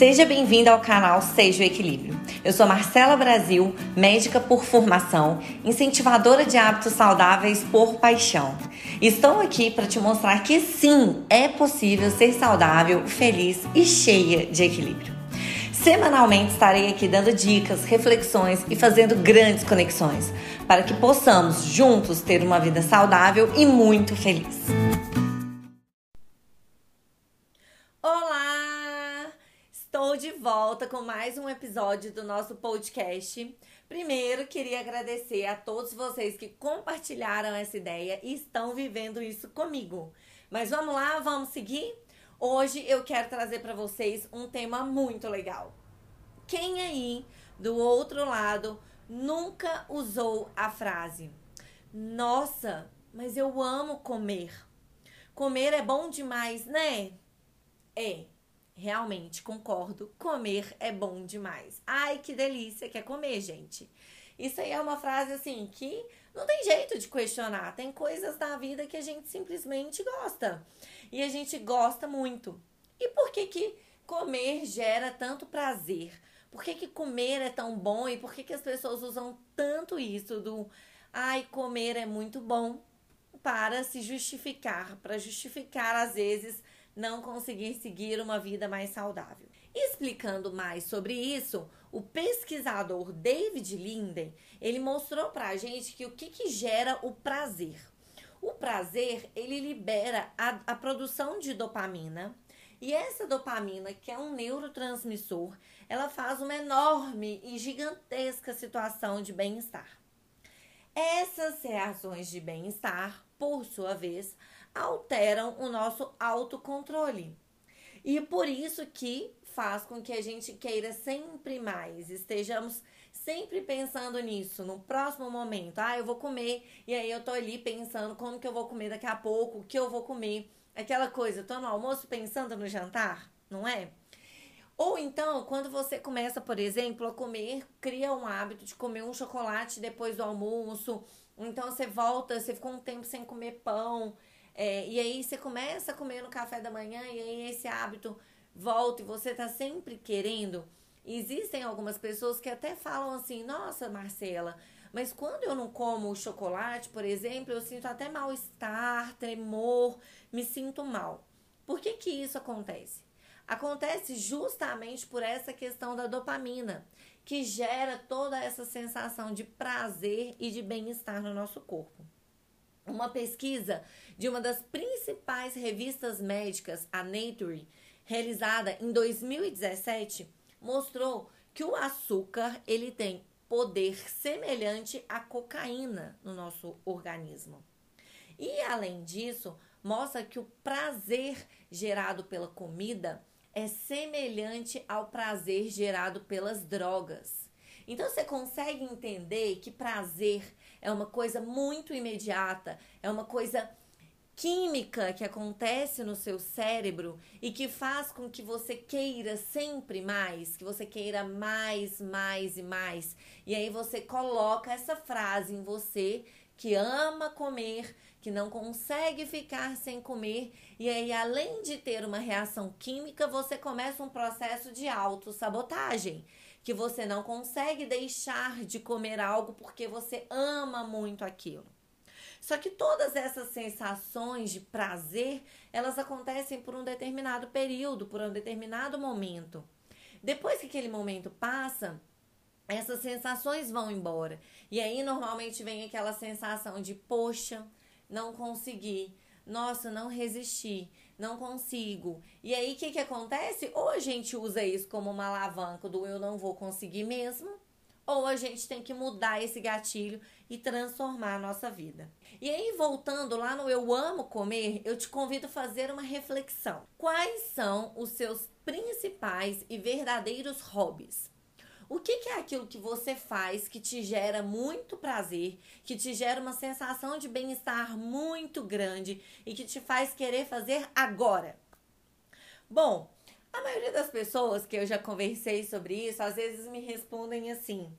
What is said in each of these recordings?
Seja bem-vinda ao canal Seja o Equilíbrio. Eu sou Marcela Brasil, médica por formação, incentivadora de hábitos saudáveis por paixão. Estou aqui para te mostrar que sim, é possível ser saudável, feliz e cheia de equilíbrio. Semanalmente estarei aqui dando dicas, reflexões e fazendo grandes conexões para que possamos juntos ter uma vida saudável e muito feliz. Volta com mais um episódio do nosso podcast. Primeiro, queria agradecer a todos vocês que compartilharam essa ideia e estão vivendo isso comigo. Mas vamos lá, vamos seguir? Hoje eu quero trazer para vocês um tema muito legal. Quem aí do outro lado nunca usou a frase: Nossa, mas eu amo comer. Comer é bom demais, né? É, Realmente concordo, comer é bom demais. Ai, que delícia que é comer, gente. Isso aí é uma frase assim que não tem jeito de questionar. Tem coisas da vida que a gente simplesmente gosta. E a gente gosta muito. E por que que comer gera tanto prazer? Por que, que comer é tão bom e por que, que as pessoas usam tanto isso do ai, comer é muito bom para se justificar, para justificar às vezes não conseguir seguir uma vida mais saudável. Explicando mais sobre isso, o pesquisador David Linden, ele mostrou pra gente que o que, que gera o prazer. O prazer, ele libera a, a produção de dopamina, e essa dopamina, que é um neurotransmissor, ela faz uma enorme e gigantesca situação de bem-estar. Essas reações de bem-estar, por sua vez, alteram o nosso autocontrole. E por isso que faz com que a gente queira sempre mais, estejamos sempre pensando nisso, no próximo momento. Ah, eu vou comer, e aí eu tô ali pensando como que eu vou comer daqui a pouco, o que eu vou comer. Aquela coisa, tô no almoço pensando no jantar, não é? Ou então, quando você começa, por exemplo, a comer, cria um hábito de comer um chocolate depois do almoço, então você volta, você ficou um tempo sem comer pão, é, e aí você começa a comer no café da manhã e aí esse hábito volta e você tá sempre querendo. Existem algumas pessoas que até falam assim: nossa, Marcela, mas quando eu não como chocolate, por exemplo, eu sinto até mal-estar, tremor, me sinto mal. Por que, que isso acontece? Acontece justamente por essa questão da dopamina, que gera toda essa sensação de prazer e de bem-estar no nosso corpo. Uma pesquisa de uma das principais revistas médicas, a Nature, realizada em 2017, mostrou que o açúcar ele tem poder semelhante à cocaína no nosso organismo. E além disso, mostra que o prazer gerado pela comida é semelhante ao prazer gerado pelas drogas. Então você consegue entender que prazer é uma coisa muito imediata, é uma coisa química que acontece no seu cérebro e que faz com que você queira sempre mais, que você queira mais, mais e mais. E aí você coloca essa frase em você que ama comer, que não consegue ficar sem comer, e aí além de ter uma reação química, você começa um processo de autossabotagem que você não consegue deixar de comer algo porque você ama muito aquilo. Só que todas essas sensações de prazer, elas acontecem por um determinado período, por um determinado momento. Depois que aquele momento passa, essas sensações vão embora. E aí normalmente vem aquela sensação de, poxa, não consegui, nossa, não resisti, não consigo. E aí o que, que acontece? Ou a gente usa isso como uma alavanca do eu não vou conseguir mesmo, ou a gente tem que mudar esse gatilho e transformar a nossa vida. E aí, voltando lá no Eu Amo Comer, eu te convido a fazer uma reflexão. Quais são os seus principais e verdadeiros hobbies? O que, que, é aquilo que você faz que te gera muito prazer, que te gera uma sensação de bem-estar muito grande e que te faz querer fazer agora? Bom, a maioria das pessoas que eu já conversei sobre isso, às vezes me respondem assim: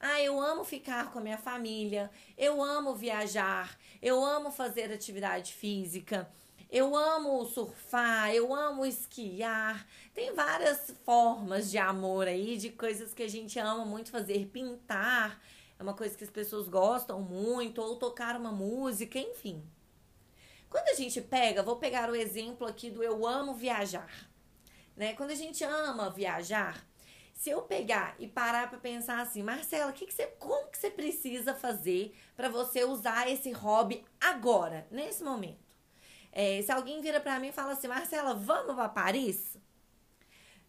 ah, eu amo ficar com a minha família, eu amo viajar, eu amo fazer atividade física, Eu amo surfar, eu amo esquiar. Tem várias formas de amor aí, de coisas que a gente ama muito fazer. Pintar é uma coisa que as pessoas gostam muito, ou tocar uma música, enfim. Quando a gente pega, vou pegar o exemplo aqui do eu amo viajar. Né? Quando a gente ama viajar, se eu pegar e parar para pensar assim, Marcela, que que você, como que você precisa fazer para você usar esse hobby agora, nesse momento? É, se alguém vira para mim e fala assim, Marcela, vamos para Paris?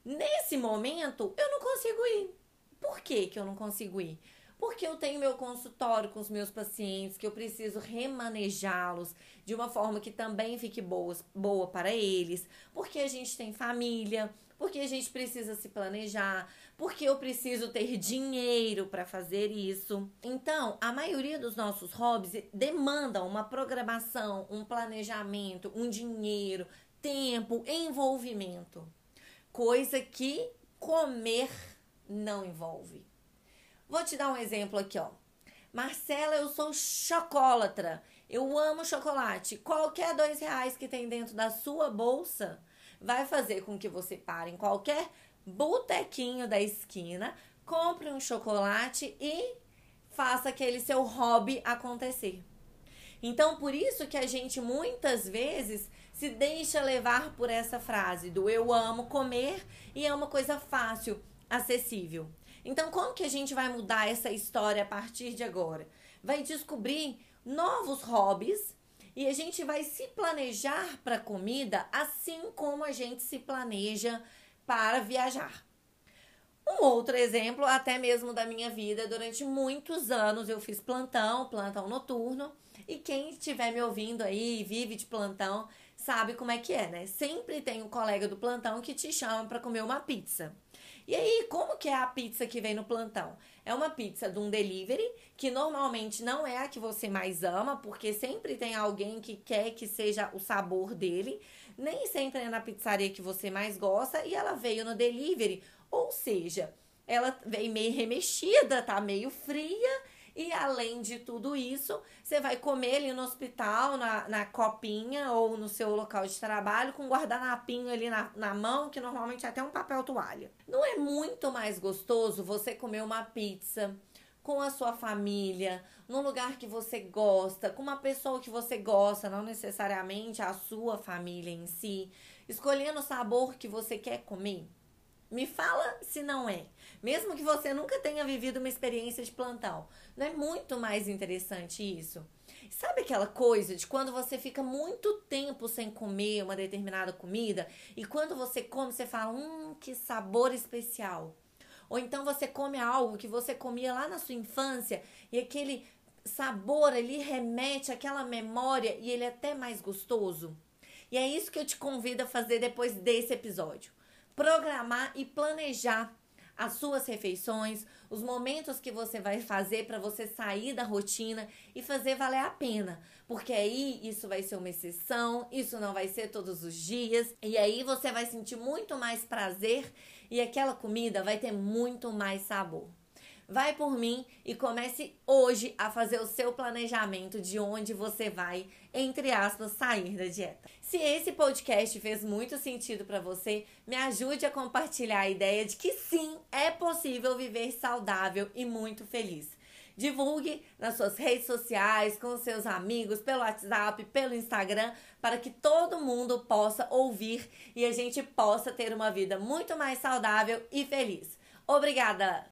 Nesse momento, eu não consigo ir. Por que, que eu não consigo ir? Porque eu tenho meu consultório com os meus pacientes, que eu preciso remanejá-los de uma forma que também fique boa, boa para eles. Porque a gente tem família, porque a gente precisa se planejar, porque eu preciso ter dinheiro para fazer isso. Então, a maioria dos nossos hobbies demandam uma programação, um planejamento, um dinheiro, tempo, envolvimento. Coisa que comer não envolve. Vou te dar um exemplo aqui, ó. Marcela, eu sou chocolatra. Eu amo chocolate. Qualquer dois reais que tem dentro da sua bolsa vai fazer com que você pare em qualquer botequinho da esquina, compre um chocolate e faça aquele seu hobby acontecer. Então, por isso que a gente muitas vezes se deixa levar por essa frase do eu amo comer e é uma coisa fácil, acessível. Então, como que a gente vai mudar essa história a partir de agora? Vai descobrir novos hobbies e a gente vai se planejar para comida assim como a gente se planeja para viajar. Um outro exemplo, até mesmo da minha vida, durante muitos anos eu fiz plantão, plantão noturno, e quem estiver me ouvindo aí, vive de plantão, sabe como é que é, né? Sempre tem um colega do plantão que te chama para comer uma pizza. E aí, como que é a pizza que vem no plantão? É uma pizza de um delivery, que normalmente não é a que você mais ama, porque sempre tem alguém que quer que seja o sabor dele. Nem sempre é na pizzaria que você mais gosta, e ela veio no delivery. Ou seja, ela veio meio remexida, tá meio fria e além de tudo isso, você vai comer ali no hospital, na, na copinha ou no seu local de trabalho, com um guardanapinho ali na, na mão, que normalmente é até um papel toalha. Não é muito mais gostoso você comer uma pizza com a sua família, num lugar que você gosta, com uma pessoa que você gosta, não necessariamente a sua família em si, escolhendo o sabor que você quer comer? Me fala se não é. Mesmo que você nunca tenha vivido uma experiência de plantão, não é muito mais interessante isso? Sabe aquela coisa de quando você fica muito tempo sem comer uma determinada comida e quando você come você fala, hum, que sabor especial. Ou então você come algo que você comia lá na sua infância e aquele sabor ali remete àquela memória e ele é até mais gostoso. E é isso que eu te convido a fazer depois desse episódio programar e planejar as suas refeições, os momentos que você vai fazer para você sair da rotina e fazer valer a pena. Porque aí isso vai ser uma exceção, isso não vai ser todos os dias, e aí você vai sentir muito mais prazer e aquela comida vai ter muito mais sabor. Vai por mim e comece hoje a fazer o seu planejamento de onde você vai, entre aspas, sair da dieta. Se esse podcast fez muito sentido para você, me ajude a compartilhar a ideia de que sim, é possível viver saudável e muito feliz. Divulgue nas suas redes sociais, com seus amigos, pelo WhatsApp, pelo Instagram, para que todo mundo possa ouvir e a gente possa ter uma vida muito mais saudável e feliz. Obrigada!